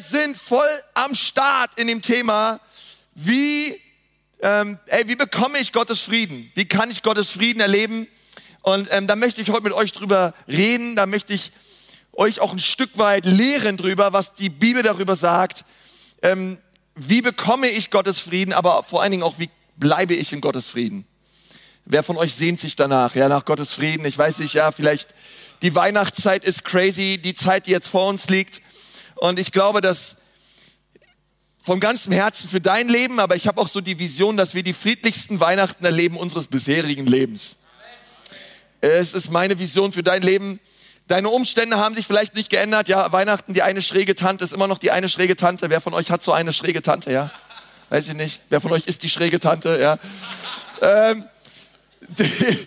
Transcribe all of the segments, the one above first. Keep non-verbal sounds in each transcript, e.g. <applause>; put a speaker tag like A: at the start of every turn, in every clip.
A: Sind voll am Start in dem Thema, wie, ähm, ey, wie bekomme ich Gottes Frieden? Wie kann ich Gottes Frieden erleben? Und ähm, da möchte ich heute mit euch drüber reden. Da möchte ich euch auch ein Stück weit lehren drüber, was die Bibel darüber sagt. Ähm, wie bekomme ich Gottes Frieden, aber vor allen Dingen auch, wie bleibe ich in Gottes Frieden? Wer von euch sehnt sich danach, ja, nach Gottes Frieden? Ich weiß nicht, ja, vielleicht die Weihnachtszeit ist crazy, die Zeit, die jetzt vor uns liegt. Und ich glaube, dass vom ganzen Herzen für dein Leben, aber ich habe auch so die Vision, dass wir die friedlichsten Weihnachten erleben unseres bisherigen Lebens. Es ist meine Vision für dein Leben. Deine Umstände haben sich vielleicht nicht geändert. Ja, Weihnachten, die eine schräge Tante ist immer noch die eine schräge Tante. Wer von euch hat so eine schräge Tante, ja? Weiß ich nicht. Wer von euch ist die schräge Tante, ja? Ähm, die, <laughs>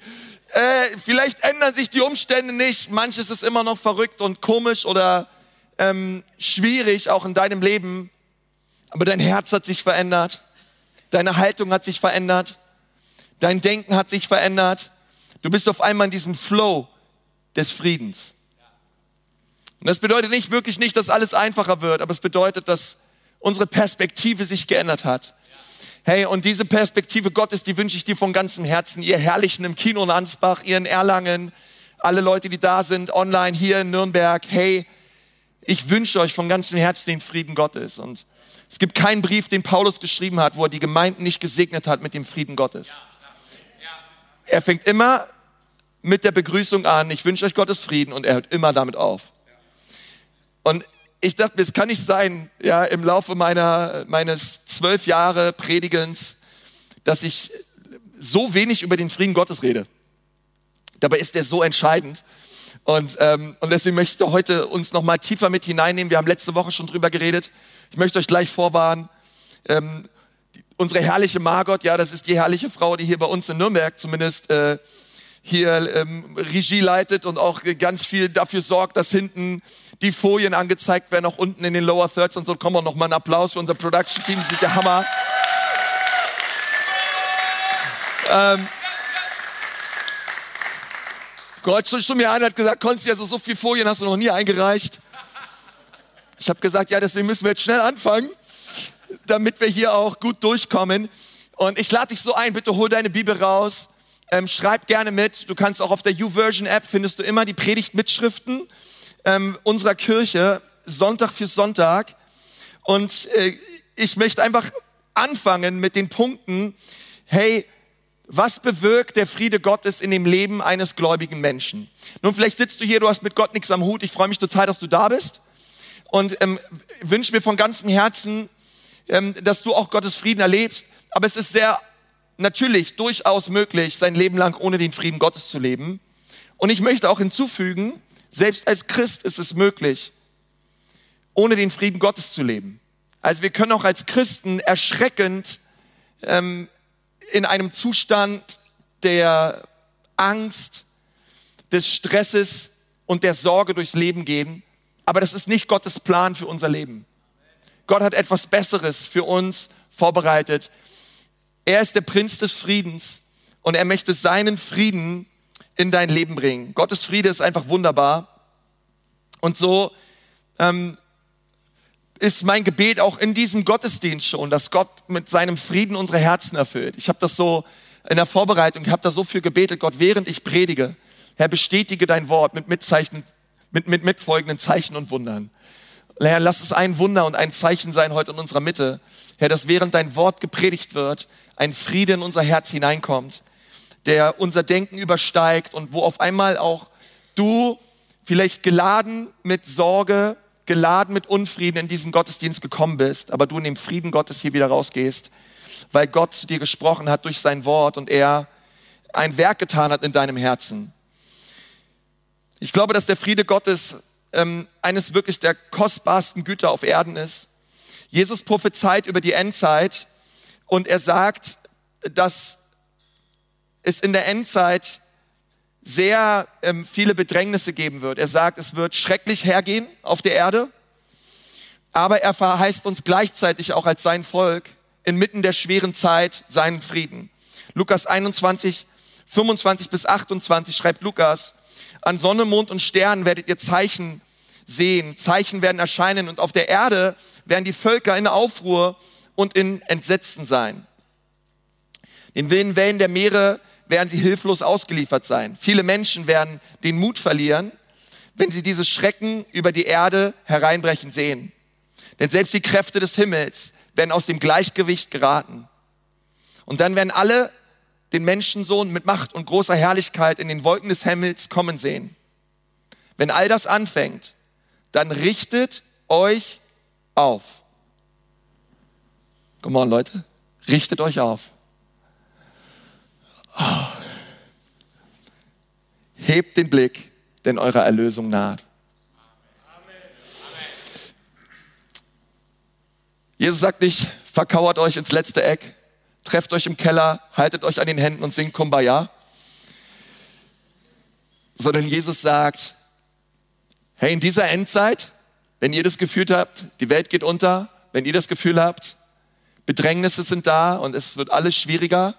A: äh, vielleicht ändern sich die Umstände nicht. Manches ist immer noch verrückt und komisch oder ähm, schwierig, auch in deinem Leben. Aber dein Herz hat sich verändert. Deine Haltung hat sich verändert. Dein Denken hat sich verändert. Du bist auf einmal in diesem Flow des Friedens. Und das bedeutet nicht wirklich nicht, dass alles einfacher wird, aber es bedeutet, dass unsere Perspektive sich geändert hat. Hey, und diese Perspektive Gottes, die wünsche ich dir von ganzem Herzen. Ihr Herrlichen im Kino in Ansbach, ihr in Erlangen, alle Leute, die da sind, online hier in Nürnberg. Hey, ich wünsche euch von ganzem Herzen den Frieden Gottes. Und es gibt keinen Brief, den Paulus geschrieben hat, wo er die Gemeinden nicht gesegnet hat mit dem Frieden Gottes. Er fängt immer mit der Begrüßung an, ich wünsche euch Gottes Frieden und er hört immer damit auf. Und ich dachte mir, es kann nicht sein, ja, im Laufe meiner, meines zwölf Jahre Predigens, dass ich so wenig über den Frieden Gottes rede. Dabei ist er so entscheidend. Und, ähm, und deswegen möchte ich heute uns noch mal tiefer mit hineinnehmen. Wir haben letzte Woche schon drüber geredet. Ich möchte euch gleich vorwarnen. Ähm, unsere herrliche Margot, ja, das ist die herrliche Frau, die hier bei uns in Nürnberg zumindest äh, hier ähm, Regie leitet und auch ganz viel dafür sorgt, dass hinten die Folien angezeigt werden, auch unten in den Lower Thirds und so. Kommen wir noch mal einen Applaus für unser Production Team, das ist der Hammer. Ähm, Gott schon, schon mir einer hat gesagt, Konsti, also so viele Folien hast du noch nie eingereicht. Ich habe gesagt, ja, deswegen müssen wir jetzt schnell anfangen, damit wir hier auch gut durchkommen. Und ich lade dich so ein, bitte hol deine Bibel raus, ähm, schreib gerne mit. Du kannst auch auf der YouVersion-App findest du immer die Predigtmitschriften ähm, unserer Kirche, Sonntag für Sonntag. Und äh, ich möchte einfach anfangen mit den Punkten, hey, was bewirkt der Friede Gottes in dem Leben eines gläubigen Menschen? Nun, vielleicht sitzt du hier, du hast mit Gott nichts am Hut. Ich freue mich total, dass du da bist und ähm, wünsche mir von ganzem Herzen, ähm, dass du auch Gottes Frieden erlebst. Aber es ist sehr natürlich durchaus möglich, sein Leben lang ohne den Frieden Gottes zu leben. Und ich möchte auch hinzufügen, selbst als Christ ist es möglich, ohne den Frieden Gottes zu leben. Also wir können auch als Christen erschreckend ähm, in einem Zustand der Angst, des Stresses und der Sorge durchs Leben gehen. Aber das ist nicht Gottes Plan für unser Leben. Gott hat etwas Besseres für uns vorbereitet. Er ist der Prinz des Friedens und er möchte seinen Frieden in dein Leben bringen. Gottes Friede ist einfach wunderbar. Und so ähm, ist mein Gebet auch in diesem Gottesdienst schon, dass Gott mit seinem Frieden unsere Herzen erfüllt. Ich habe das so in der Vorbereitung, ich habe da so viel gebetet, Gott, während ich predige, Herr, bestätige dein Wort mit Mitzeichen, mit, mit mitfolgenden Zeichen und Wundern. Herr, lass es ein Wunder und ein Zeichen sein heute in unserer Mitte. Herr, dass während dein Wort gepredigt wird, ein Friede in unser Herz hineinkommt, der unser Denken übersteigt und wo auf einmal auch du vielleicht geladen mit Sorge, geladen mit Unfrieden in diesen Gottesdienst gekommen bist, aber du in dem Frieden Gottes hier wieder rausgehst, weil Gott zu dir gesprochen hat durch sein Wort und er ein Werk getan hat in deinem Herzen. Ich glaube, dass der Friede Gottes ähm, eines wirklich der kostbarsten Güter auf Erden ist. Jesus prophezeit über die Endzeit und er sagt, dass es in der Endzeit sehr ähm, viele Bedrängnisse geben wird. Er sagt, es wird schrecklich hergehen auf der Erde, aber er verheißt uns gleichzeitig auch als sein Volk inmitten der schweren Zeit seinen Frieden. Lukas 21, 25 bis 28 schreibt Lukas, an Sonne, Mond und Sternen werdet ihr Zeichen sehen, Zeichen werden erscheinen und auf der Erde werden die Völker in Aufruhr und in Entsetzen sein. Den wilden Wellen der Meere werden sie hilflos ausgeliefert sein. Viele Menschen werden den Mut verlieren, wenn sie dieses Schrecken über die Erde hereinbrechen sehen. Denn selbst die Kräfte des Himmels werden aus dem Gleichgewicht geraten. Und dann werden alle den Menschensohn mit Macht und großer Herrlichkeit in den Wolken des Himmels kommen sehen. Wenn all das anfängt, dann richtet euch auf. Come on, Leute. Richtet euch auf. Oh. Hebt den Blick, denn eure Erlösung naht. Jesus sagt nicht, verkauert euch ins letzte Eck, trefft euch im Keller, haltet euch an den Händen und singt Kumbaya. Sondern Jesus sagt, hey, in dieser Endzeit, wenn ihr das Gefühl habt, die Welt geht unter, wenn ihr das Gefühl habt, Bedrängnisse sind da und es wird alles schwieriger,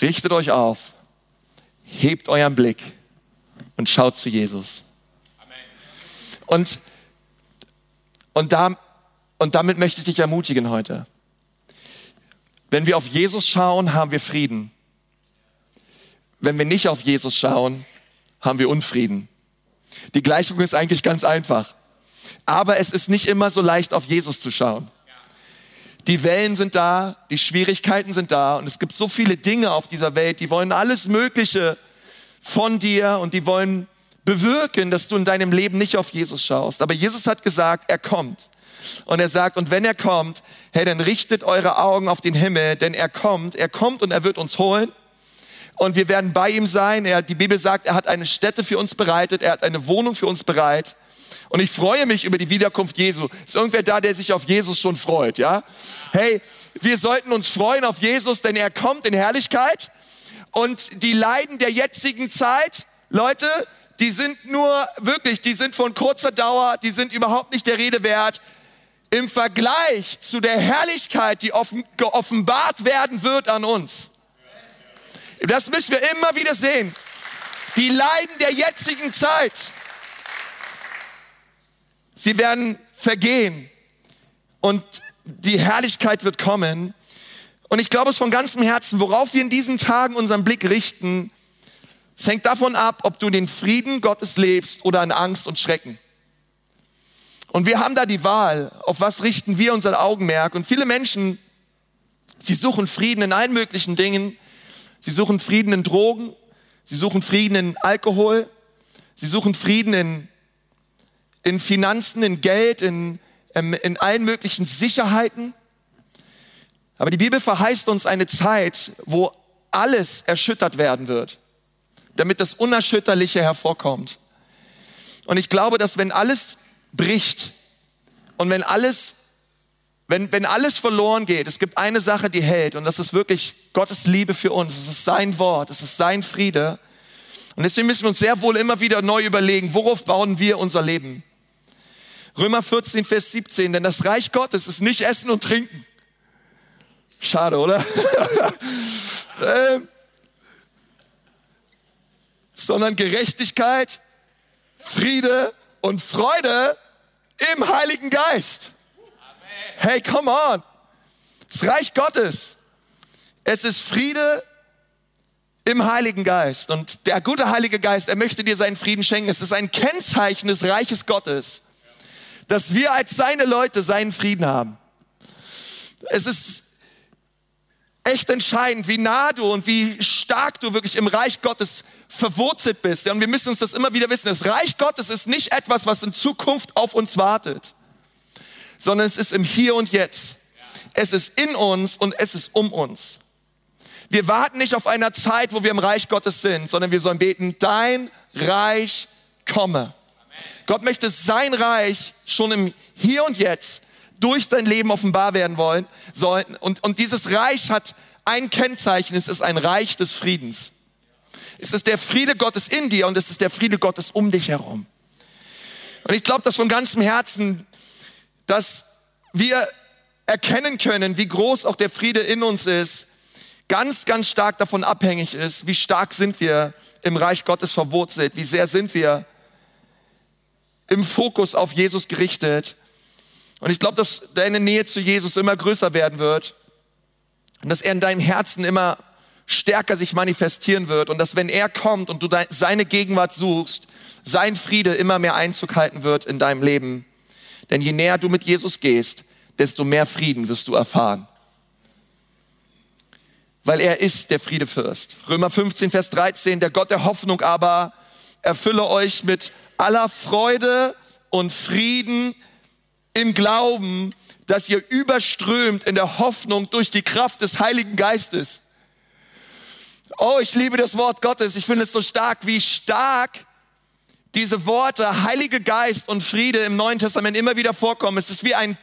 A: richtet euch auf, hebt euren Blick und schaut zu Jesus. Und, und, da, und damit möchte ich dich ermutigen heute. Wenn wir auf Jesus schauen, haben wir Frieden. Wenn wir nicht auf Jesus schauen, haben wir Unfrieden. Die Gleichung ist eigentlich ganz einfach. Aber es ist nicht immer so leicht, auf Jesus zu schauen. Die Wellen sind da, die Schwierigkeiten sind da und es gibt so viele Dinge auf dieser Welt, die wollen alles Mögliche von dir und die wollen bewirken, dass du in deinem Leben nicht auf Jesus schaust. Aber Jesus hat gesagt, er kommt. Und er sagt, und wenn er kommt, hey, dann richtet eure Augen auf den Himmel, denn er kommt, er kommt und er wird uns holen und wir werden bei ihm sein. Er, die Bibel sagt, er hat eine Stätte für uns bereitet, er hat eine Wohnung für uns bereit. Und ich freue mich über die Wiederkunft Jesu. Ist irgendwer da, der sich auf Jesus schon freut, ja? Hey, wir sollten uns freuen auf Jesus, denn er kommt in Herrlichkeit. Und die Leiden der jetzigen Zeit, Leute, die sind nur wirklich, die sind von kurzer Dauer, die sind überhaupt nicht der Rede wert. Im Vergleich zu der Herrlichkeit, die offen, geoffenbart werden wird an uns. Das müssen wir immer wieder sehen. Die Leiden der jetzigen Zeit, sie werden vergehen und die Herrlichkeit wird kommen. Und ich glaube es von ganzem Herzen, worauf wir in diesen Tagen unseren Blick richten, es hängt davon ab, ob du den Frieden Gottes lebst oder in Angst und Schrecken. Und wir haben da die Wahl, auf was richten wir unser Augenmerk. Und viele Menschen, sie suchen Frieden in allen möglichen Dingen, Sie suchen Frieden in Drogen. Sie suchen Frieden in Alkohol. Sie suchen Frieden in, in Finanzen, in Geld, in, ähm, in allen möglichen Sicherheiten. Aber die Bibel verheißt uns eine Zeit, wo alles erschüttert werden wird, damit das Unerschütterliche hervorkommt. Und ich glaube, dass wenn alles bricht und wenn alles wenn, wenn alles verloren geht, es gibt eine Sache, die hält und das ist wirklich Gottes Liebe für uns. Es ist sein Wort, es ist sein Friede. Und deswegen müssen wir uns sehr wohl immer wieder neu überlegen, worauf bauen wir unser Leben? Römer 14, Vers 17, denn das Reich Gottes ist nicht Essen und Trinken. Schade, oder? <laughs> ähm, sondern Gerechtigkeit, Friede und Freude im Heiligen Geist. Hey, come on. Das Reich Gottes. Es ist Friede im Heiligen Geist. Und der gute Heilige Geist, er möchte dir seinen Frieden schenken. Es ist ein Kennzeichen des Reiches Gottes, dass wir als seine Leute seinen Frieden haben. Es ist echt entscheidend, wie nah du und wie stark du wirklich im Reich Gottes verwurzelt bist. Und wir müssen uns das immer wieder wissen. Das Reich Gottes ist nicht etwas, was in Zukunft auf uns wartet sondern es ist im Hier und Jetzt. Es ist in uns und es ist um uns. Wir warten nicht auf einer Zeit, wo wir im Reich Gottes sind, sondern wir sollen beten, dein Reich komme. Gott möchte sein Reich schon im Hier und Jetzt durch dein Leben offenbar werden wollen sollen. Und, und dieses Reich hat ein Kennzeichen, es ist ein Reich des Friedens. Es ist der Friede Gottes in dir und es ist der Friede Gottes um dich herum. Und ich glaube, dass von ganzem Herzen dass wir erkennen können, wie groß auch der Friede in uns ist, ganz, ganz stark davon abhängig ist, wie stark sind wir im Reich Gottes verwurzelt, wie sehr sind wir im Fokus auf Jesus gerichtet. Und ich glaube, dass deine Nähe zu Jesus immer größer werden wird und dass er in deinem Herzen immer stärker sich manifestieren wird und dass wenn er kommt und du seine Gegenwart suchst, sein Friede immer mehr Einzug halten wird in deinem Leben. Denn je näher du mit Jesus gehst, desto mehr Frieden wirst du erfahren. Weil er ist der Friedefürst. Römer 15, Vers 13, der Gott der Hoffnung aber erfülle euch mit aller Freude und Frieden im Glauben, dass ihr überströmt in der Hoffnung durch die Kraft des Heiligen Geistes. Oh, ich liebe das Wort Gottes. Ich finde es so stark, wie stark diese Worte Heilige Geist und Friede im Neuen Testament immer wieder vorkommen. Es ist wie ein,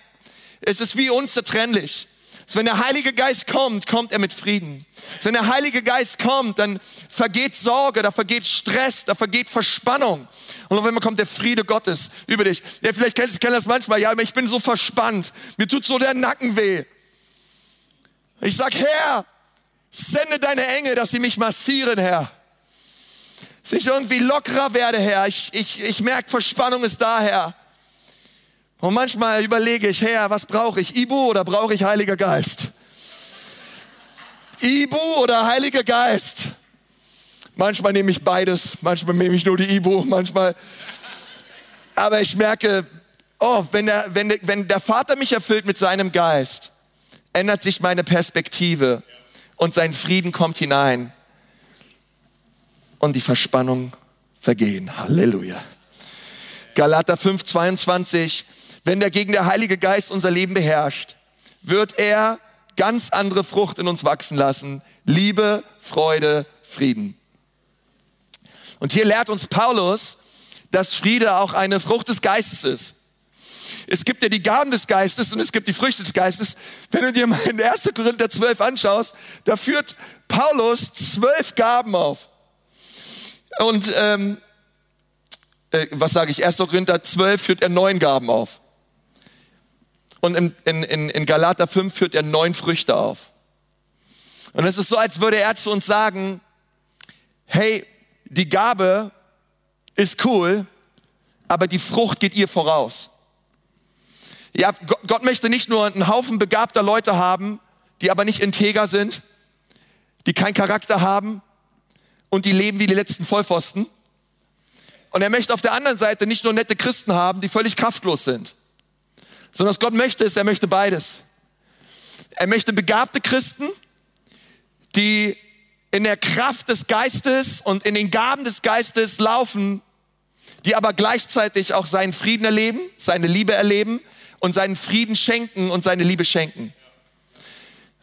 A: es ist wie unzertrennlich. Wenn der Heilige Geist kommt, kommt er mit Frieden. Wenn der Heilige Geist kommt, dann vergeht Sorge, da vergeht Stress, da vergeht Verspannung. Und auf einmal kommt der Friede Gottes über dich. Ja, vielleicht kennst du das manchmal. Ja, aber ich bin so verspannt. Mir tut so der Nacken weh. Ich sag, Herr, sende deine Engel, dass sie mich massieren, Herr. Dass ich irgendwie lockerer werde, Herr. Ich, ich, ich merke, Verspannung ist da, Herr. Und manchmal überlege ich, Herr, was brauche ich? Ibu oder brauche ich Heiliger Geist? Ibu oder Heiliger Geist? Manchmal nehme ich beides, manchmal nehme ich nur die Ibu, manchmal. Aber ich merke, oh, wenn der, wenn, der, wenn der Vater mich erfüllt mit seinem Geist, ändert sich meine Perspektive und sein Frieden kommt hinein und die Verspannung vergehen. Halleluja. Galater 5, 22. Wenn dagegen der Heilige Geist unser Leben beherrscht, wird er ganz andere Frucht in uns wachsen lassen. Liebe, Freude, Frieden. Und hier lehrt uns Paulus, dass Friede auch eine Frucht des Geistes ist. Es gibt ja die Gaben des Geistes und es gibt die Früchte des Geistes. Wenn du dir mal in 1. Korinther 12 anschaust, da führt Paulus zwölf Gaben auf. Und ähm, äh, was sage ich? 1. Korinther 12 führt er neun Gaben auf. Und in, in, in Galater 5 führt er neun Früchte auf. Und es ist so, als würde er zu uns sagen, hey, die Gabe ist cool, aber die Frucht geht ihr voraus. Ja, Gott möchte nicht nur einen Haufen begabter Leute haben, die aber nicht integer sind, die keinen Charakter haben und die leben wie die letzten Vollpfosten. Und er möchte auf der anderen Seite nicht nur nette Christen haben, die völlig kraftlos sind sondern was Gott möchte, ist, er möchte beides. Er möchte begabte Christen, die in der Kraft des Geistes und in den Gaben des Geistes laufen, die aber gleichzeitig auch seinen Frieden erleben, seine Liebe erleben und seinen Frieden schenken und seine Liebe schenken.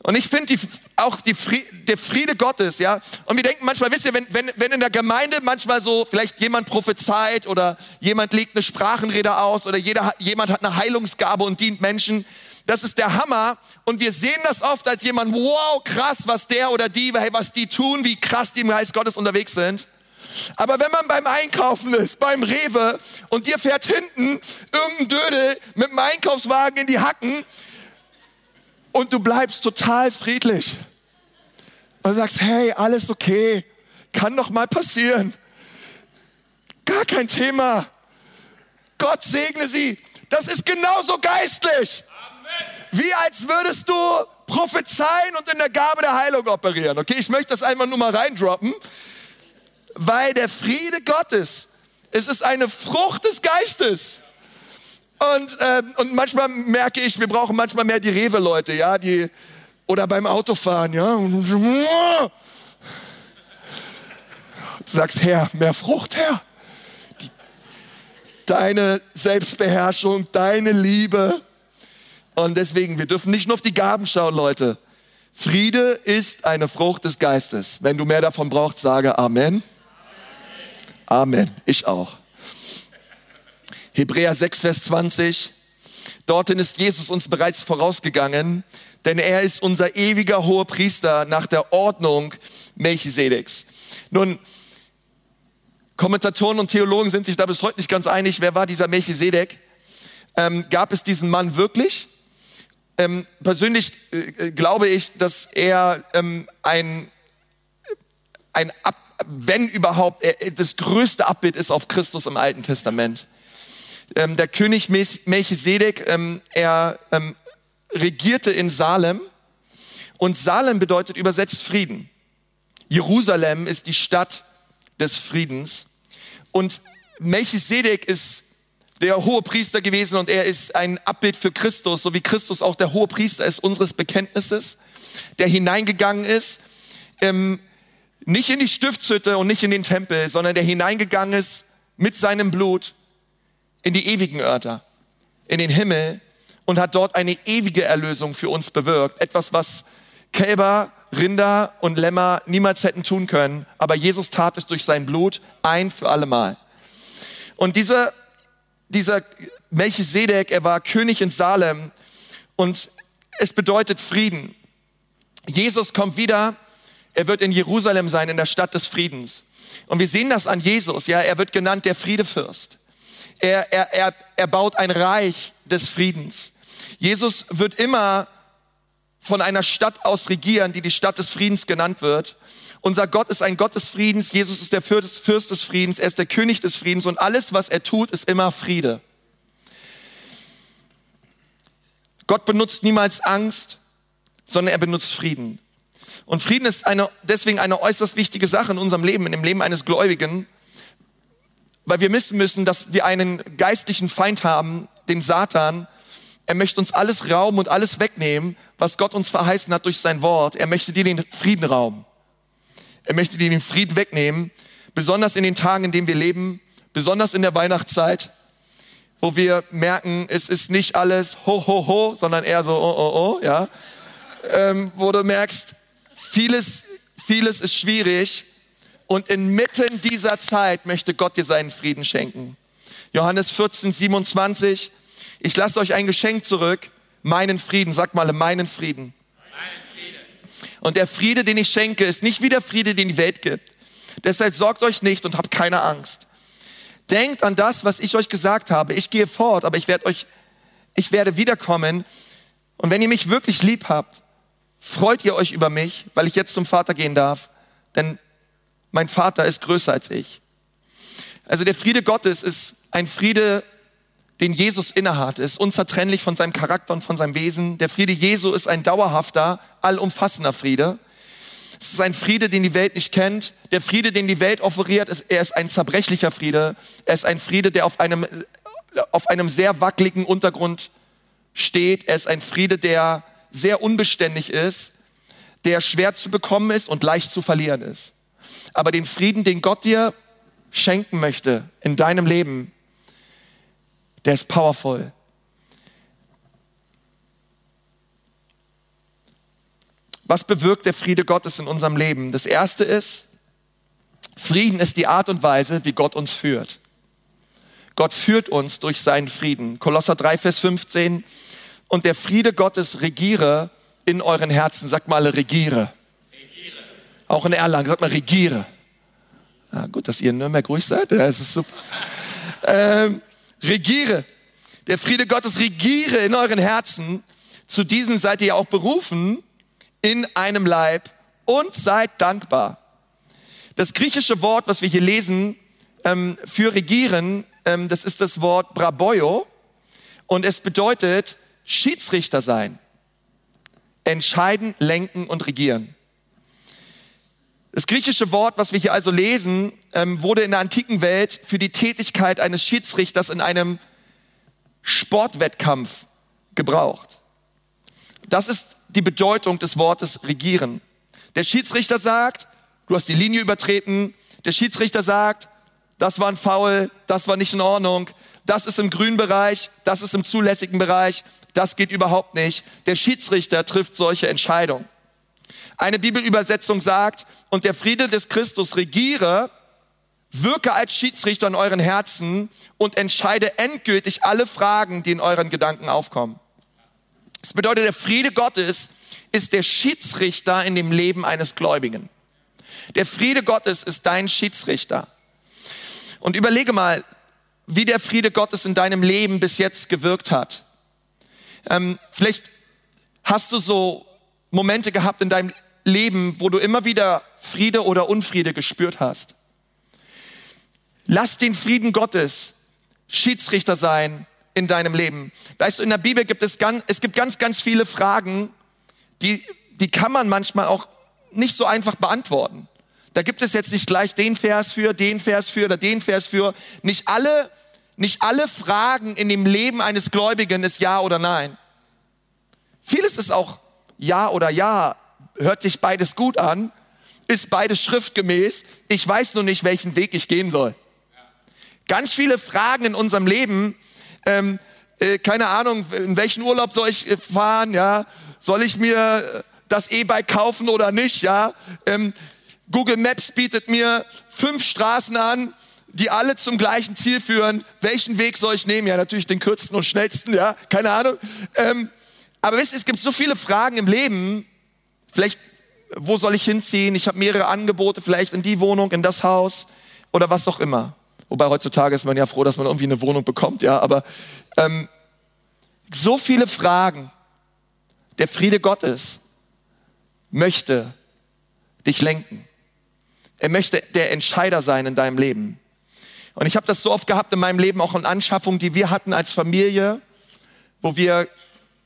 A: Und ich finde auch die Friede, der Friede Gottes, ja. Und wir denken manchmal, wisst ihr, wenn, wenn, wenn in der Gemeinde manchmal so vielleicht jemand prophezeit oder jemand legt eine Sprachenrede aus oder jeder, jemand hat eine Heilungsgabe und dient Menschen, das ist der Hammer. Und wir sehen das oft als jemand, wow, krass, was der oder die, was die tun, wie krass die im Geist Gottes unterwegs sind. Aber wenn man beim Einkaufen ist, beim Rewe und dir fährt hinten irgendein Dödel mit dem Einkaufswagen in die Hacken, und du bleibst total friedlich. Und sagst, hey, alles okay, kann doch mal passieren. Gar kein Thema. Gott segne sie. Das ist genauso geistlich. Wie als würdest du prophezeien und in der Gabe der Heilung operieren. Okay, ich möchte das einfach nur mal reindroppen, weil der Friede Gottes, es ist eine Frucht des Geistes. Und, ähm, und manchmal merke ich, wir brauchen manchmal mehr die Rewe-Leute, ja, die, oder beim Autofahren, ja. Du sagst, Herr, mehr Frucht, Herr. Deine Selbstbeherrschung, deine Liebe. Und deswegen, wir dürfen nicht nur auf die Gaben schauen, Leute. Friede ist eine Frucht des Geistes. Wenn du mehr davon brauchst, sage Amen. Amen. Ich auch. Hebräer 6, Vers 20. Dorthin ist Jesus uns bereits vorausgegangen, denn er ist unser ewiger hoher Priester nach der Ordnung Melchisedeks. Nun, Kommentatoren und Theologen sind sich da bis heute nicht ganz einig, wer war dieser Melchisedek? Ähm, gab es diesen Mann wirklich? Ähm, persönlich äh, glaube ich, dass er ähm, ein, ein Ab, wenn überhaupt, er, das größte Abbild ist auf Christus im Alten Testament. Ähm, der König Melchisedek, ähm, er ähm, regierte in Salem und Salem bedeutet übersetzt Frieden. Jerusalem ist die Stadt des Friedens und Melchisedek ist der hohe Priester gewesen und er ist ein Abbild für Christus, so wie Christus auch der hohe Priester ist unseres Bekenntnisses, der hineingegangen ist, ähm, nicht in die Stiftshütte und nicht in den Tempel, sondern der hineingegangen ist mit seinem Blut in die ewigen Örter, in den Himmel und hat dort eine ewige Erlösung für uns bewirkt. Etwas, was Kälber, Rinder und Lämmer niemals hätten tun können, aber Jesus tat es durch sein Blut ein für alle Mal. Und dieser, dieser Melchisedek, er war König in Salem und es bedeutet Frieden. Jesus kommt wieder, er wird in Jerusalem sein, in der Stadt des Friedens. Und wir sehen das an Jesus, ja, er wird genannt der Friedefürst. Er, er, er, er baut ein Reich des Friedens. Jesus wird immer von einer Stadt aus regieren, die die Stadt des Friedens genannt wird. Unser Gott ist ein Gott des Friedens, Jesus ist der Fürst des Friedens, er ist der König des Friedens und alles, was er tut, ist immer Friede. Gott benutzt niemals Angst, sondern er benutzt Frieden. Und Frieden ist eine, deswegen eine äußerst wichtige Sache in unserem Leben, in dem Leben eines Gläubigen, weil wir wissen müssen, dass wir einen geistlichen Feind haben, den Satan, er möchte uns alles rauben und alles wegnehmen, was Gott uns verheißen hat durch sein Wort. Er möchte dir den Frieden rauben. Er möchte dir den Frieden wegnehmen, besonders in den Tagen, in denen wir leben, besonders in der Weihnachtszeit, wo wir merken, es ist nicht alles ho, ho, ho, sondern eher so oh, oh, oh, ja. Ähm, wo du merkst, vieles, vieles ist schwierig und inmitten dieser Zeit möchte Gott dir seinen Frieden schenken. Johannes 14, 27, ich lasse euch ein Geschenk zurück, meinen Frieden. Sag mal, meinen Frieden. Und der Friede, den ich schenke, ist nicht wie der Friede, den die Welt gibt. Deshalb sorgt euch nicht und habt keine Angst. Denkt an das, was ich euch gesagt habe. Ich gehe fort, aber ich werde euch, ich werde wiederkommen. Und wenn ihr mich wirklich lieb habt, freut ihr euch über mich, weil ich jetzt zum Vater gehen darf. Denn mein Vater ist größer als ich. Also der Friede Gottes ist ein Friede, den Jesus innehat, ist unzertrennlich von seinem Charakter und von seinem Wesen. Der Friede Jesu ist ein dauerhafter, allumfassender Friede. Es ist ein Friede, den die Welt nicht kennt. Der Friede, den die Welt offeriert, ist, er ist ein zerbrechlicher Friede. Er ist ein Friede, der auf einem, auf einem sehr wackeligen Untergrund steht. Er ist ein Friede, der sehr unbeständig ist, der schwer zu bekommen ist und leicht zu verlieren ist. Aber den Frieden, den Gott dir schenken möchte in deinem Leben, der ist powerful. Was bewirkt der Friede Gottes in unserem Leben? Das erste ist, Frieden ist die Art und Weise, wie Gott uns führt. Gott führt uns durch seinen Frieden. Kolosser 3, Vers 15. Und der Friede Gottes regiere in euren Herzen. Sagt mal, regiere. Auch in Erlangen. Sagt mal, regiere. Ja, gut, dass ihr in Nürnberg ruhig seid. Ja, das ist super. Ähm, regiere. Der Friede Gottes regiere in euren Herzen. Zu diesen seid ihr auch berufen in einem Leib und seid dankbar. Das griechische Wort, was wir hier lesen, ähm, für regieren, ähm, das ist das Wort braboio und es bedeutet Schiedsrichter sein. Entscheiden, lenken und regieren. Das griechische Wort, was wir hier also lesen, ähm, wurde in der antiken Welt für die Tätigkeit eines Schiedsrichters in einem Sportwettkampf gebraucht. Das ist die Bedeutung des Wortes regieren. Der Schiedsrichter sagt, du hast die Linie übertreten. Der Schiedsrichter sagt, das war ein Foul, das war nicht in Ordnung, das ist im grünen Bereich, das ist im zulässigen Bereich, das geht überhaupt nicht. Der Schiedsrichter trifft solche Entscheidungen. Eine Bibelübersetzung sagt, und der Friede des Christus regiere, wirke als Schiedsrichter in euren Herzen und entscheide endgültig alle Fragen, die in euren Gedanken aufkommen. Das bedeutet, der Friede Gottes ist der Schiedsrichter in dem Leben eines Gläubigen. Der Friede Gottes ist dein Schiedsrichter. Und überlege mal, wie der Friede Gottes in deinem Leben bis jetzt gewirkt hat. Ähm, vielleicht hast du so Momente gehabt in deinem Leben, wo du immer wieder Friede oder Unfriede gespürt hast. Lass den Frieden Gottes Schiedsrichter sein in deinem Leben. Weißt du, in der Bibel gibt es ganz, es gibt ganz, ganz viele Fragen, die, die kann man manchmal auch nicht so einfach beantworten. Da gibt es jetzt nicht gleich den Vers für, den Vers für oder den Vers für. Nicht alle, nicht alle Fragen in dem Leben eines Gläubigen ist Ja oder Nein. Vieles ist auch Ja oder Ja, hört sich beides gut an, ist beides schriftgemäß. Ich weiß nur nicht, welchen Weg ich gehen soll. Ganz viele Fragen in unserem Leben, ähm, äh, keine Ahnung, in welchen Urlaub soll ich äh, fahren, ja, soll ich mir das E-Bike kaufen oder nicht, ja. Ähm, Google Maps bietet mir fünf Straßen an, die alle zum gleichen Ziel führen. Welchen Weg soll ich nehmen? Ja, natürlich den kürzesten und schnellsten, ja, keine Ahnung. Ähm, aber wisst ihr, es gibt so viele Fragen im Leben. Vielleicht, wo soll ich hinziehen? Ich habe mehrere Angebote, vielleicht in die Wohnung, in das Haus oder was auch immer. Wobei heutzutage ist man ja froh, dass man irgendwie eine Wohnung bekommt, ja. Aber ähm, so viele Fragen. Der Friede Gottes möchte dich lenken. Er möchte der Entscheider sein in deinem Leben. Und ich habe das so oft gehabt in meinem Leben, auch in Anschaffungen, die wir hatten als Familie, wo wir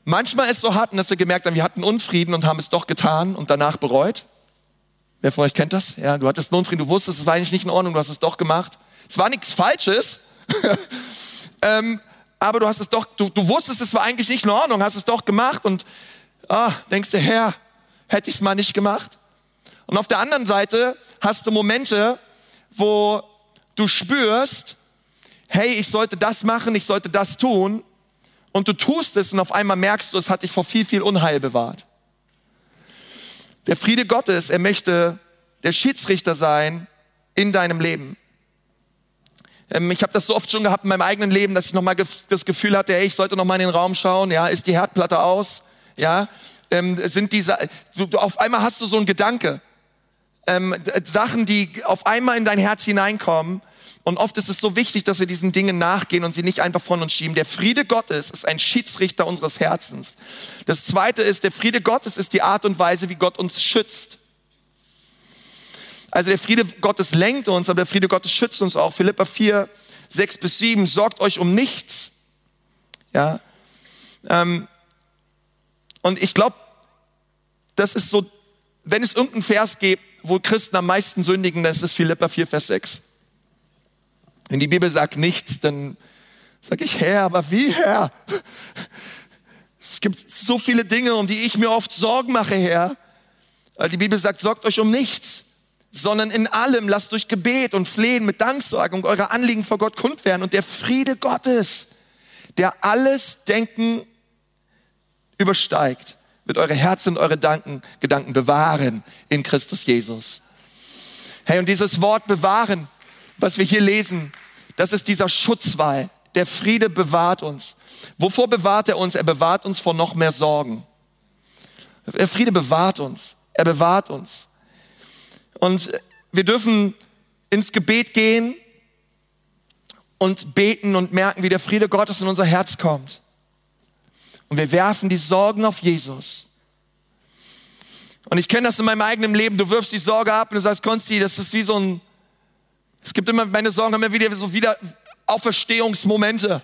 A: manchmal es so hatten, dass wir gemerkt haben, wir hatten Unfrieden und haben es doch getan und danach bereut. Wer von euch kennt das? Ja, du hattest einen Unfrieden, du wusstest, es war eigentlich nicht in Ordnung, du hast es doch gemacht. Es war nichts Falsches, <laughs> ähm, aber du hast es doch, du, du wusstest, es war eigentlich nicht in Ordnung, hast es doch gemacht und ah, denkst du, Herr, hätte ich es mal nicht gemacht? Und auf der anderen Seite hast du Momente, wo du spürst, hey, ich sollte das machen, ich sollte das tun. Und du tust es und auf einmal merkst du, es hat dich vor viel, viel Unheil bewahrt. Der Friede Gottes, er möchte der Schiedsrichter sein in deinem Leben. Ähm, ich habe das so oft schon gehabt in meinem eigenen Leben, dass ich nochmal das Gefühl hatte, hey, ich sollte nochmal in den Raum schauen. Ja, ist die Herdplatte aus? Ja, ähm, sind diese, du, auf einmal hast du so einen Gedanke ähm, Sachen, die auf einmal in dein Herz hineinkommen. Und oft ist es so wichtig, dass wir diesen Dingen nachgehen und sie nicht einfach von uns schieben. Der Friede Gottes ist ein Schiedsrichter unseres Herzens. Das zweite ist, der Friede Gottes ist die Art und Weise, wie Gott uns schützt. Also der Friede Gottes lenkt uns, aber der Friede Gottes schützt uns auch. Philippa 4, 6 bis 7, sorgt euch um nichts. Ja. Ähm, und ich glaube, das ist so, wenn es irgendeinen Vers gibt, wo Christen am meisten sündigen, das ist Philippa 4, Vers 6. Wenn die Bibel sagt nichts, dann sage ich, Herr, aber wie, Herr? Es gibt so viele Dinge, um die ich mir oft Sorgen mache, Herr. Weil die Bibel sagt, sorgt euch um nichts, sondern in allem lasst durch Gebet und Flehen mit Danksagung eure Anliegen vor Gott kund werden. Und der Friede Gottes, der alles Denken übersteigt, wird eure Herzen und eure Danken, Gedanken bewahren in Christus Jesus. Hey, und dieses Wort bewahren, was wir hier lesen, das ist dieser Schutzwall. Der Friede bewahrt uns. Wovor bewahrt er uns? Er bewahrt uns vor noch mehr Sorgen. Der Friede bewahrt uns. Er bewahrt uns. Und wir dürfen ins Gebet gehen und beten und merken, wie der Friede Gottes in unser Herz kommt. Und wir werfen die Sorgen auf Jesus. Und ich kenne das in meinem eigenen Leben. Du wirfst die Sorge ab und du sagst, Konsti, das ist wie so ein, es gibt immer, meine Sorgen haben immer wieder so wieder Auferstehungsmomente.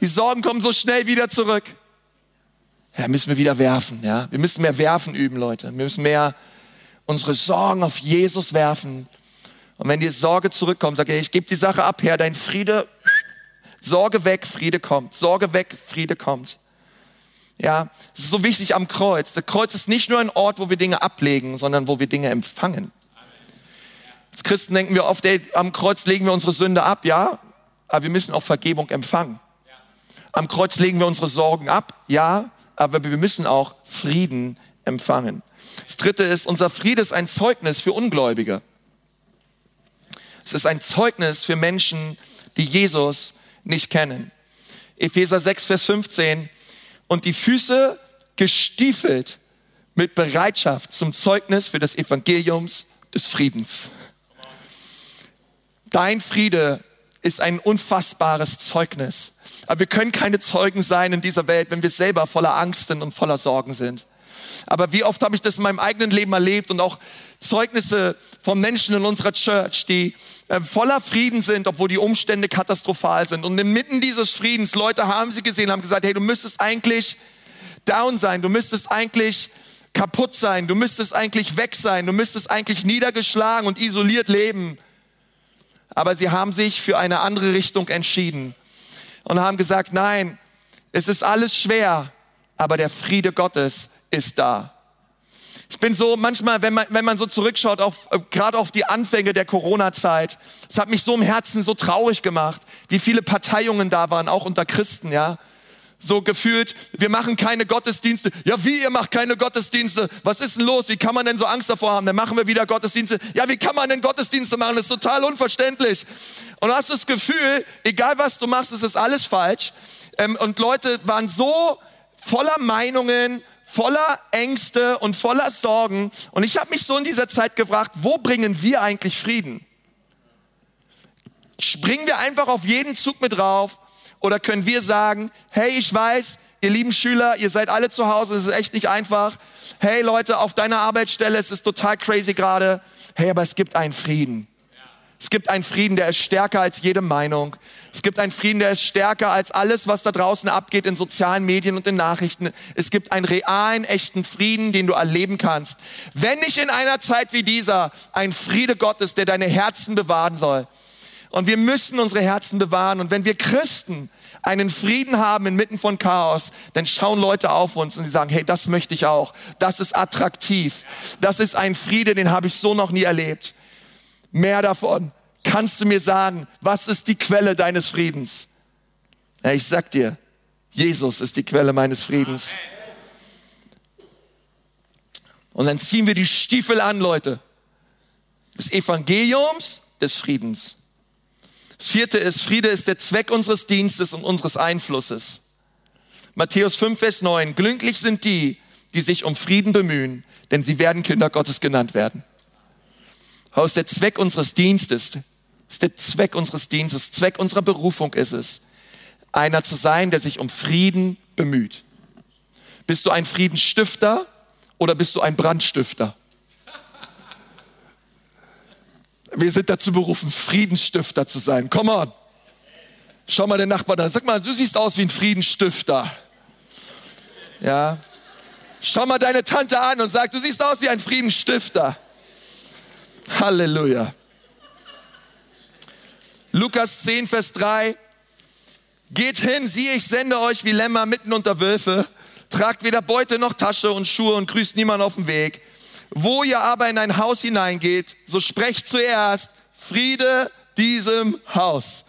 A: Die Sorgen kommen so schnell wieder zurück. Ja, müssen wir wieder werfen, ja. Wir müssen mehr werfen üben, Leute. Wir müssen mehr unsere Sorgen auf Jesus werfen. Und wenn die Sorge zurückkommt, sag ich, ich gebe die Sache ab, Herr, dein Friede Sorge weg, Friede kommt. Sorge weg, Friede kommt. Ja, es ist so wichtig am Kreuz. Der Kreuz ist nicht nur ein Ort, wo wir Dinge ablegen, sondern wo wir Dinge empfangen. Als Christen denken wir oft, ey, am Kreuz legen wir unsere Sünde ab, ja, aber wir müssen auch Vergebung empfangen. Am Kreuz legen wir unsere Sorgen ab, ja, aber wir müssen auch Frieden empfangen. Das dritte ist, unser Friede ist ein Zeugnis für Ungläubige. Es ist ein Zeugnis für Menschen, die Jesus nicht kennen. Epheser 6, Vers 15. Und die Füße gestiefelt mit Bereitschaft zum Zeugnis für das Evangeliums des Friedens. Dein Friede ist ein unfassbares Zeugnis. Aber wir können keine Zeugen sein in dieser Welt, wenn wir selber voller Angst sind und voller Sorgen sind. Aber wie oft habe ich das in meinem eigenen Leben erlebt und auch Zeugnisse von Menschen in unserer Church, die äh, voller Frieden sind, obwohl die Umstände katastrophal sind. Und inmitten dieses Friedens, Leute haben sie gesehen, haben gesagt, hey, du müsstest eigentlich down sein, du müsstest eigentlich kaputt sein, du müsstest eigentlich weg sein, du müsstest eigentlich niedergeschlagen und isoliert leben. Aber sie haben sich für eine andere Richtung entschieden und haben gesagt, nein, es ist alles schwer, aber der Friede Gottes ist da. Ich bin so manchmal, wenn man, wenn man so zurückschaut, auf, äh, gerade auf die Anfänge der Corona-Zeit, es hat mich so im Herzen so traurig gemacht, wie viele Parteiungen da waren, auch unter Christen, ja so gefühlt, wir machen keine Gottesdienste. Ja, wie ihr macht keine Gottesdienste? Was ist denn los? Wie kann man denn so Angst davor haben? Dann machen wir wieder Gottesdienste. Ja, wie kann man denn Gottesdienste machen? Das ist total unverständlich. Und du hast das Gefühl, egal was du machst, es ist alles falsch. Ähm, und Leute waren so voller Meinungen, voller Ängste und voller Sorgen. Und ich habe mich so in dieser Zeit gefragt, wo bringen wir eigentlich Frieden? Springen wir einfach auf jeden Zug mit drauf oder können wir sagen, hey, ich weiß, ihr lieben Schüler, ihr seid alle zu Hause, es ist echt nicht einfach. Hey Leute, auf deiner Arbeitsstelle, es ist total crazy gerade. Hey, aber es gibt einen Frieden. Es gibt einen Frieden, der ist stärker als jede Meinung. Es gibt einen Frieden, der ist stärker als alles, was da draußen abgeht in sozialen Medien und in Nachrichten. Es gibt einen realen, echten Frieden, den du erleben kannst. Wenn nicht in einer Zeit wie dieser ein Friede Gottes, der deine Herzen bewahren soll. Und wir müssen unsere Herzen bewahren. Und wenn wir Christen einen Frieden haben inmitten von Chaos, dann schauen Leute auf uns und sie sagen, hey, das möchte ich auch. Das ist attraktiv. Das ist ein Friede, den habe ich so noch nie erlebt. Mehr davon. Kannst du mir sagen, was ist die Quelle deines Friedens? Ja, ich sag dir, Jesus ist die Quelle meines Friedens. Und dann ziehen wir die Stiefel an, Leute, des Evangeliums des Friedens. Das vierte ist, Friede ist der Zweck unseres Dienstes und unseres Einflusses. Matthäus 5, Vers 9. Glücklich sind die, die sich um Frieden bemühen, denn sie werden Kinder Gottes genannt werden. Ist der Zweck unseres Dienstes. Ist der Zweck unseres Dienstes. Zweck unserer Berufung ist es, einer zu sein, der sich um Frieden bemüht. Bist du ein Friedensstifter oder bist du ein Brandstifter? Wir sind dazu berufen, Friedensstifter zu sein. Come on. Schau mal den Nachbarn an. Sag mal, du siehst aus wie ein Friedensstifter. Ja. Schau mal deine Tante an und sag, du siehst aus wie ein Friedensstifter. Halleluja. Lukas 10, Vers 3. Geht hin, siehe, ich sende euch wie Lämmer mitten unter Wölfe. Tragt weder Beute noch Tasche und Schuhe und grüßt niemand auf dem Weg. Wo ihr aber in ein Haus hineingeht, so sprecht zuerst Friede diesem Haus.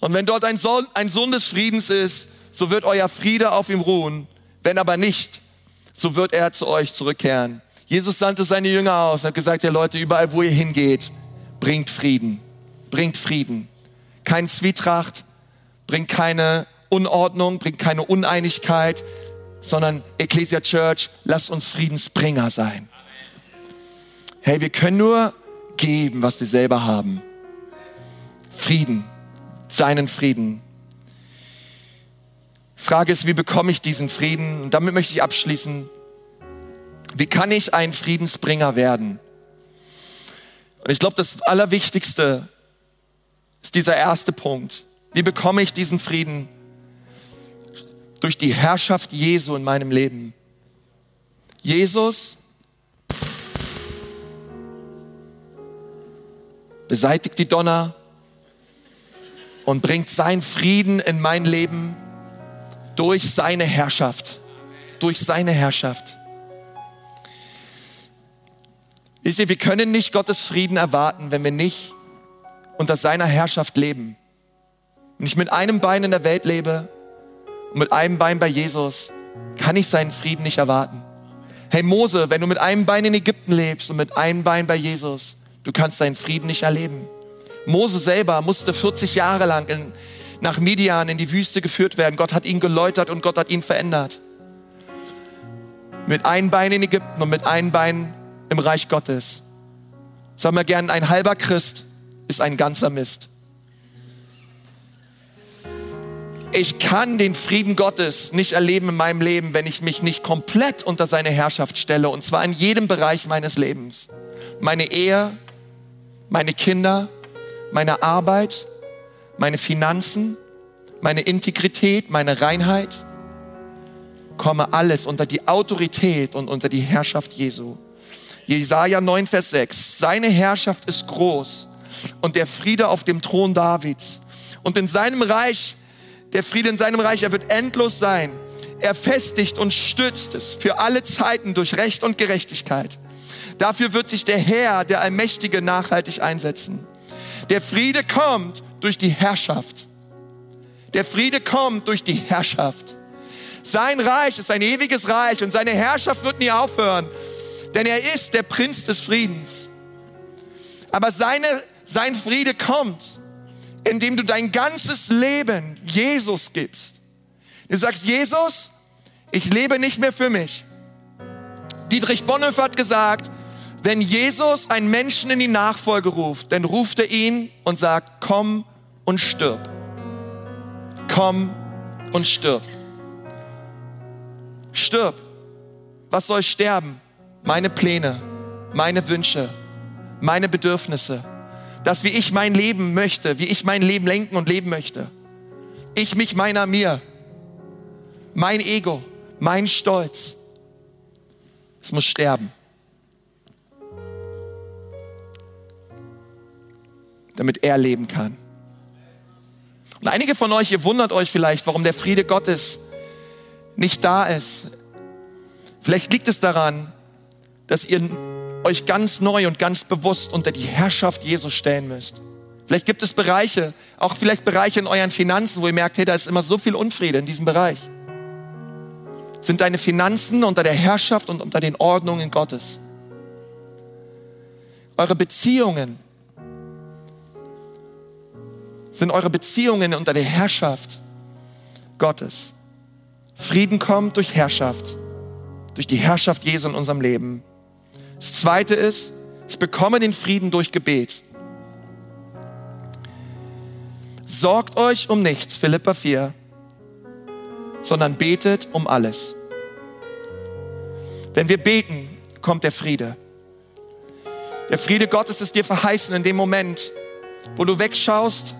A: Und wenn dort ein Sohn, ein Sohn des Friedens ist, so wird euer Friede auf ihm ruhen. Wenn aber nicht, so wird er zu euch zurückkehren. Jesus sandte seine Jünger aus und hat gesagt, ja Leute, überall wo ihr hingeht, bringt Frieden. Bringt Frieden. Kein Zwietracht, bringt keine Unordnung, bringt keine Uneinigkeit, sondern Ecclesia Church, lasst uns Friedensbringer sein. Hey, wir können nur geben, was wir selber haben. Frieden, seinen Frieden. Frage ist, wie bekomme ich diesen Frieden? Und damit möchte ich abschließen. Wie kann ich ein Friedensbringer werden? Und ich glaube, das Allerwichtigste ist dieser erste Punkt. Wie bekomme ich diesen Frieden? Durch die Herrschaft Jesu in meinem Leben. Jesus beseitigt die Donner und bringt seinen Frieden in mein Leben durch seine Herrschaft. Durch seine Herrschaft. Wisst ihr, wir können nicht Gottes Frieden erwarten, wenn wir nicht unter seiner Herrschaft leben. Wenn ich mit einem Bein in der Welt lebe und mit einem Bein bei Jesus, kann ich seinen Frieden nicht erwarten. Hey Mose, wenn du mit einem Bein in Ägypten lebst und mit einem Bein bei Jesus, du kannst seinen Frieden nicht erleben. Mose selber musste 40 Jahre lang in, nach Midian in die Wüste geführt werden. Gott hat ihn geläutert und Gott hat ihn verändert. Mit einem Bein in Ägypten und mit einem Bein im Reich Gottes. Sagen wir gern, ein halber Christ ist ein ganzer Mist. Ich kann den Frieden Gottes nicht erleben in meinem Leben, wenn ich mich nicht komplett unter seine Herrschaft stelle. Und zwar in jedem Bereich meines Lebens. Meine Ehe, meine Kinder, meine Arbeit, meine Finanzen, meine Integrität, meine Reinheit. Komme alles unter die Autorität und unter die Herrschaft Jesu. Jesaja 9, Vers 6. Seine Herrschaft ist groß und der Friede auf dem Thron Davids. Und in seinem Reich der Friede in seinem Reich, er wird endlos sein. Er festigt und stützt es für alle Zeiten durch Recht und Gerechtigkeit. Dafür wird sich der Herr, der Allmächtige, nachhaltig einsetzen. Der Friede kommt durch die Herrschaft. Der Friede kommt durch die Herrschaft. Sein Reich ist ein ewiges Reich und seine Herrschaft wird nie aufhören, denn er ist der Prinz des Friedens. Aber seine, sein Friede kommt indem du dein ganzes Leben Jesus gibst. Du sagst, Jesus, ich lebe nicht mehr für mich. Dietrich Bonhoeffer hat gesagt, wenn Jesus einen Menschen in die Nachfolge ruft, dann ruft er ihn und sagt, komm und stirb. Komm und stirb. Stirb. Was soll sterben? Meine Pläne, meine Wünsche, meine Bedürfnisse das, wie ich mein Leben möchte, wie ich mein Leben lenken und leben möchte. Ich, mich, meiner, mir. Mein Ego, mein Stolz. Es muss sterben. Damit er leben kann. Und einige von euch, ihr wundert euch vielleicht, warum der Friede Gottes nicht da ist. Vielleicht liegt es daran, dass ihr euch ganz neu und ganz bewusst unter die Herrschaft Jesus stellen müsst. Vielleicht gibt es Bereiche, auch vielleicht Bereiche in euren Finanzen, wo ihr merkt, hey, da ist immer so viel Unfriede in diesem Bereich. Sind deine Finanzen unter der Herrschaft und unter den Ordnungen Gottes? Eure Beziehungen sind eure Beziehungen unter der Herrschaft Gottes. Frieden kommt durch Herrschaft, durch die Herrschaft Jesu in unserem Leben. Das zweite ist, ich bekomme den Frieden durch Gebet. Sorgt euch um nichts, Philippa 4, sondern betet um alles. Wenn wir beten, kommt der Friede. Der Friede Gottes ist dir verheißen in dem Moment, wo du wegschaust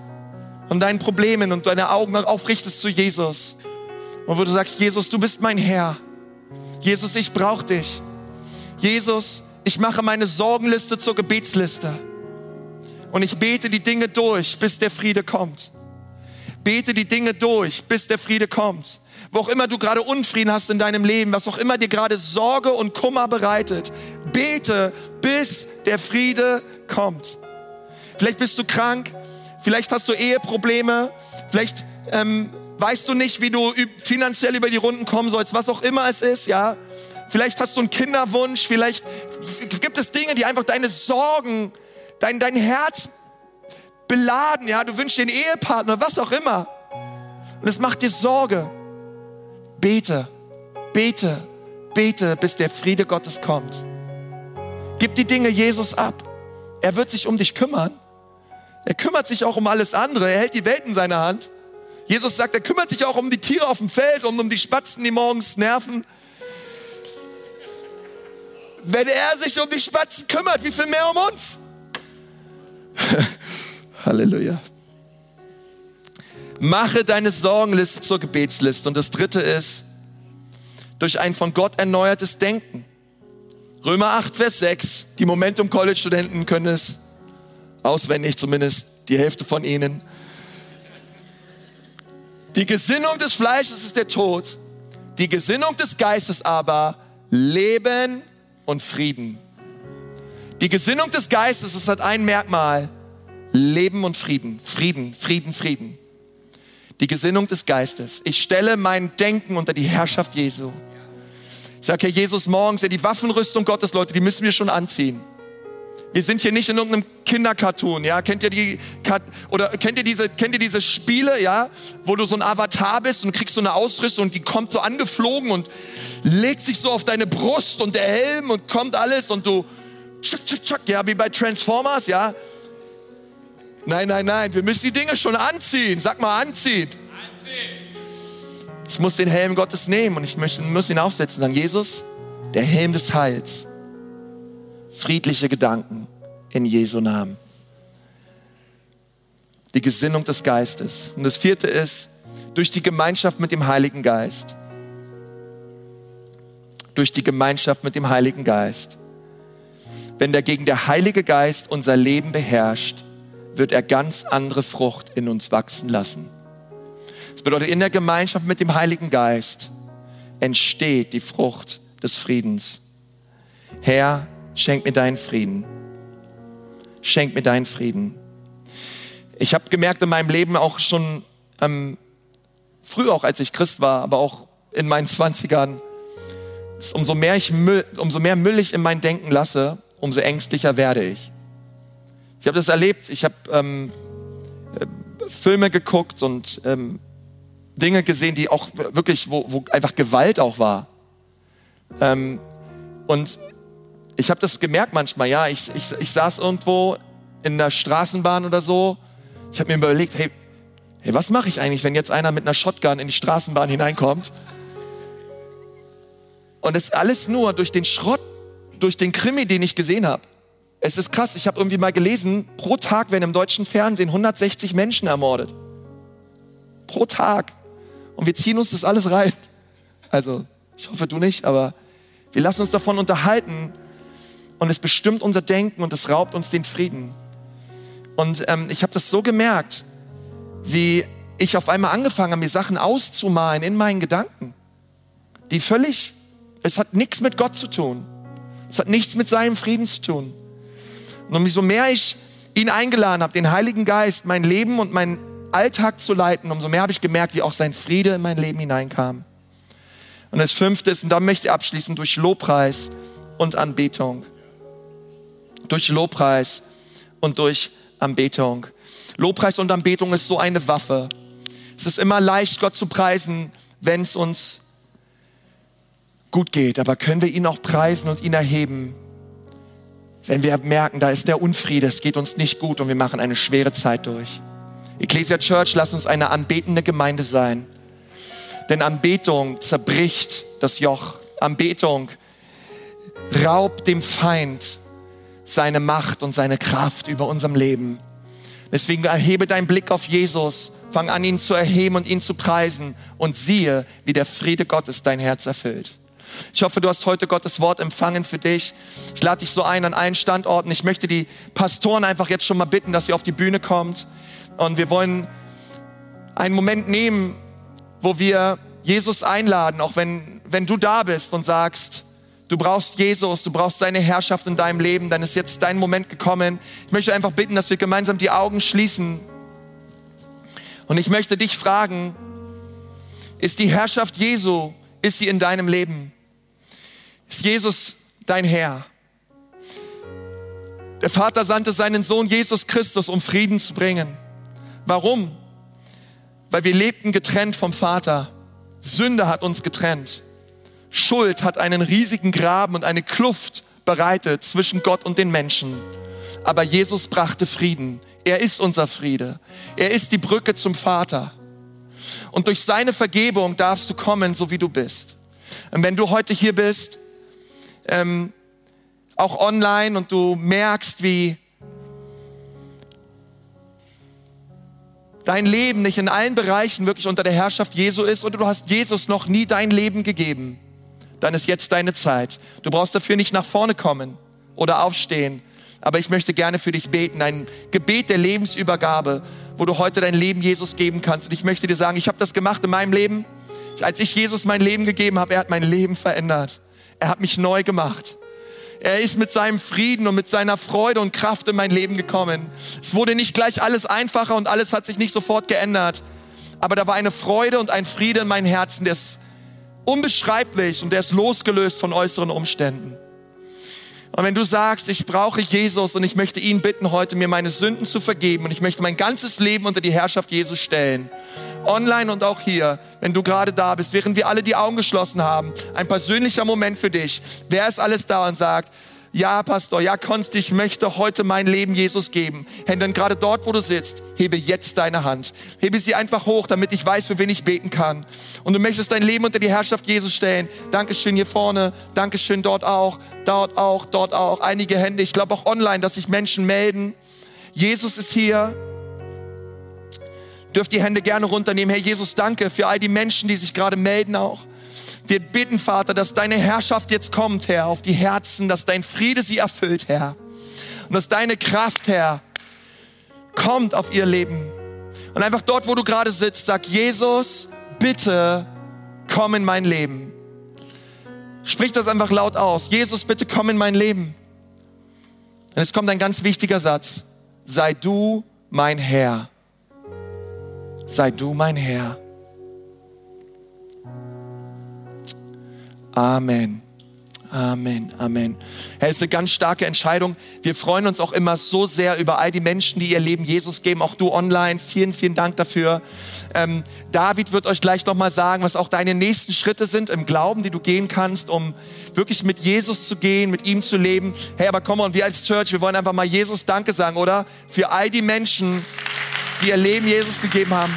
A: von deinen Problemen und deine Augen aufrichtest zu Jesus. Und wo du sagst, Jesus, du bist mein Herr. Jesus, ich brauche dich. Jesus, ich mache meine Sorgenliste zur Gebetsliste. Und ich bete die Dinge durch, bis der Friede kommt. Bete die Dinge durch, bis der Friede kommt. Wo auch immer du gerade Unfrieden hast in deinem Leben, was auch immer dir gerade Sorge und Kummer bereitet, bete, bis der Friede kommt. Vielleicht bist du krank, vielleicht hast du Eheprobleme, vielleicht ähm, weißt du nicht, wie du finanziell über die Runden kommen sollst, was auch immer es ist, ja. Vielleicht hast du einen Kinderwunsch, vielleicht gibt es Dinge, die einfach deine Sorgen, dein, dein Herz beladen, ja. Du wünschst dir einen Ehepartner, was auch immer. Und es macht dir Sorge. Bete, bete, bete, bis der Friede Gottes kommt. Gib die Dinge Jesus ab. Er wird sich um dich kümmern. Er kümmert sich auch um alles andere. Er hält die Welt in seiner Hand. Jesus sagt, er kümmert sich auch um die Tiere auf dem Feld und um die Spatzen, die morgens nerven. Wenn er sich um die Spatzen kümmert, wie viel mehr um uns? <laughs> Halleluja. Mache deine Sorgenliste zur Gebetsliste. Und das dritte ist, durch ein von Gott erneuertes Denken. Römer 8, Vers 6. Die Momentum College Studenten können es auswendig, zumindest die Hälfte von ihnen. Die Gesinnung des Fleisches ist der Tod, die Gesinnung des Geistes aber Leben und Frieden. Die Gesinnung des Geistes ist hat ein Merkmal, Leben und Frieden, Frieden, Frieden, Frieden. Die Gesinnung des Geistes. Ich stelle mein Denken unter die Herrschaft Jesu. Ich sage, Herr Jesus, morgens, die Waffenrüstung Gottes, Leute, die müssen wir schon anziehen. Wir sind hier nicht in irgendeinem Kindercartoon, ja? Kennt ihr die oder kennt ihr diese kennt ihr diese Spiele, ja, wo du so ein Avatar bist und kriegst so eine Ausrüstung und die kommt so angeflogen und legt sich so auf deine Brust und der Helm und kommt alles und du tschuck, tschuck, tschuck, ja, wie bei Transformers, ja? Nein, nein, nein, wir müssen die Dinge schon anziehen. Sag mal anziehen. Anziehen. Ich muss den Helm Gottes nehmen und ich muss ihn aufsetzen sagen, Jesus, der Helm des Heils. Friedliche Gedanken in Jesu Namen. Die Gesinnung des Geistes. Und das vierte ist, durch die Gemeinschaft mit dem Heiligen Geist. Durch die Gemeinschaft mit dem Heiligen Geist. Wenn dagegen der Heilige Geist unser Leben beherrscht, wird er ganz andere Frucht in uns wachsen lassen. Das bedeutet, in der Gemeinschaft mit dem Heiligen Geist entsteht die Frucht des Friedens. Herr, schenk mir deinen Frieden. Schenk mir deinen Frieden. Ich habe gemerkt in meinem Leben auch schon ähm, früh auch als ich Christ war, aber auch in meinen Zwanzigern, umso mehr, ich Müll, umso mehr Müll ich in mein Denken lasse, umso ängstlicher werde ich. Ich habe das erlebt. Ich habe ähm, äh, Filme geguckt und ähm, Dinge gesehen, die auch wirklich, wo, wo einfach Gewalt auch war. Ähm, und ich habe das gemerkt manchmal, ja, ich, ich, ich saß irgendwo in der Straßenbahn oder so. Ich habe mir überlegt, hey, hey was mache ich eigentlich, wenn jetzt einer mit einer Shotgun in die Straßenbahn hineinkommt? Und es alles nur durch den Schrott, durch den Krimi, den ich gesehen habe. Es ist krass, ich habe irgendwie mal gelesen, pro Tag werden im deutschen Fernsehen 160 Menschen ermordet. Pro Tag. Und wir ziehen uns das alles rein. Also, ich hoffe du nicht, aber wir lassen uns davon unterhalten und es bestimmt unser Denken und es raubt uns den Frieden. Und ähm, ich habe das so gemerkt, wie ich auf einmal angefangen habe, mir Sachen auszumalen in meinen Gedanken, die völlig, es hat nichts mit Gott zu tun. Es hat nichts mit seinem Frieden zu tun. Und umso mehr ich ihn eingeladen habe, den Heiligen Geist, mein Leben und meinen Alltag zu leiten, umso mehr habe ich gemerkt, wie auch sein Friede in mein Leben hineinkam. Und das fünfte ist, und da möchte ich abschließen, durch Lobpreis und Anbetung. Durch Lobpreis und durch Anbetung. Lobpreis und Anbetung ist so eine Waffe. Es ist immer leicht, Gott zu preisen, wenn es uns gut geht. Aber können wir ihn auch preisen und ihn erheben, wenn wir merken, da ist der Unfriede, es geht uns nicht gut und wir machen eine schwere Zeit durch. Ecclesia Church, lass uns eine anbetende Gemeinde sein. Denn Anbetung zerbricht das Joch. Anbetung raubt dem Feind seine Macht und seine Kraft über unserem Leben. Deswegen erhebe deinen Blick auf Jesus, fang an, ihn zu erheben und ihn zu preisen und siehe, wie der Friede Gottes dein Herz erfüllt. Ich hoffe, du hast heute Gottes Wort empfangen für dich. Ich lade dich so ein an allen Standorten. Ich möchte die Pastoren einfach jetzt schon mal bitten, dass sie auf die Bühne kommt. Und wir wollen einen Moment nehmen, wo wir Jesus einladen, auch wenn, wenn du da bist und sagst, du brauchst Jesus, du brauchst seine Herrschaft in deinem Leben, dann ist jetzt dein Moment gekommen. Ich möchte einfach bitten, dass wir gemeinsam die Augen schließen. Und ich möchte dich fragen, ist die Herrschaft Jesu, ist sie in deinem Leben? Ist Jesus dein Herr? Der Vater sandte seinen Sohn Jesus Christus, um Frieden zu bringen. Warum? Weil wir lebten getrennt vom Vater. Sünde hat uns getrennt. Schuld hat einen riesigen Graben und eine Kluft bereitet zwischen Gott und den Menschen. Aber Jesus brachte Frieden. Er ist unser Friede. Er ist die Brücke zum Vater. Und durch seine Vergebung darfst du kommen, so wie du bist. Und wenn du heute hier bist ähm, auch online und du merkst, wie dein Leben nicht in allen Bereichen wirklich unter der Herrschaft Jesu ist oder du hast Jesus noch nie dein Leben gegeben, dann ist jetzt deine Zeit. Du brauchst dafür nicht nach vorne kommen oder aufstehen, aber ich möchte gerne für dich beten, ein Gebet der Lebensübergabe, wo du heute dein Leben Jesus geben kannst. Und ich möchte dir sagen, ich habe das gemacht in meinem Leben. Als ich Jesus mein Leben gegeben habe, er hat mein Leben verändert. Er hat mich neu gemacht. Er ist mit seinem Frieden und mit seiner Freude und Kraft in mein Leben gekommen. Es wurde nicht gleich alles einfacher und alles hat sich nicht sofort geändert. Aber da war eine Freude und ein Friede in meinem Herzen, der unbeschreiblich und der ist losgelöst von äußeren Umständen. Und wenn du sagst, ich brauche Jesus und ich möchte ihn bitten, heute mir meine Sünden zu vergeben und ich möchte mein ganzes Leben unter die Herrschaft Jesus stellen, online und auch hier, wenn du gerade da bist, während wir alle die Augen geschlossen haben, ein persönlicher Moment für dich. Wer ist alles da und sagt, ja, Pastor, ja, Konsti, ich möchte heute mein Leben Jesus geben. Dann gerade dort, wo du sitzt, hebe jetzt deine Hand. Hebe sie einfach hoch, damit ich weiß, für wen ich beten kann. Und du möchtest dein Leben unter die Herrschaft Jesus stellen. Dankeschön hier vorne, Dankeschön dort auch, dort auch, dort auch. Einige Hände, ich glaube auch online, dass sich Menschen melden. Jesus ist hier. Dürft die Hände gerne runternehmen. Herr Jesus, danke für all die Menschen, die sich gerade melden auch. Wir bitten, Vater, dass deine Herrschaft jetzt kommt, Herr, auf die Herzen, dass dein Friede sie erfüllt, Herr. Und dass deine Kraft, Herr, kommt auf ihr Leben. Und einfach dort, wo du gerade sitzt, sag Jesus, bitte komm in mein Leben. Sprich das einfach laut aus. Jesus, bitte komm in mein Leben. Und jetzt kommt ein ganz wichtiger Satz. Sei du mein Herr. Sei du mein Herr. Amen. Amen, Amen. Herr, es ist eine ganz starke Entscheidung. Wir freuen uns auch immer so sehr über all die Menschen, die ihr Leben Jesus geben, auch du online. Vielen, vielen Dank dafür. Ähm, David wird euch gleich nochmal sagen, was auch deine nächsten Schritte sind im Glauben, die du gehen kannst, um wirklich mit Jesus zu gehen, mit ihm zu leben. Hey, aber komm und wir als Church, wir wollen einfach mal Jesus Danke sagen, oder? Für all die Menschen, die ihr Leben Jesus gegeben haben.